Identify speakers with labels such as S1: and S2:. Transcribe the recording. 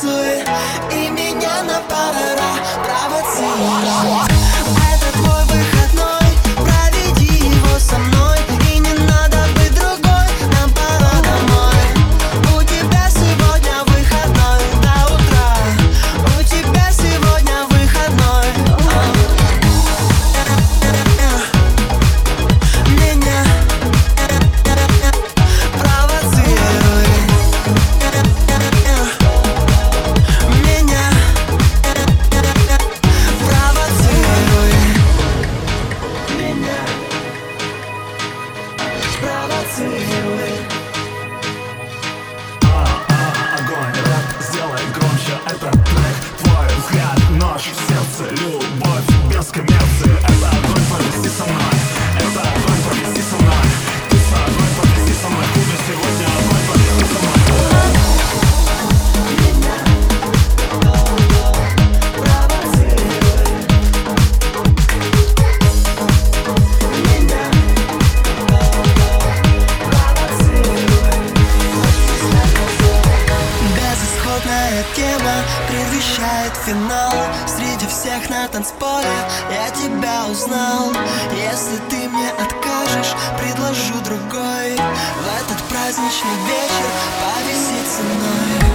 S1: 岁，一。без коммерции. Это огонь, повиси со мной. предвещает финал. Среди всех на танцполе я тебя узнал. Если ты мне откажешь, предложу другой. В этот праздничный вечер повиси ценой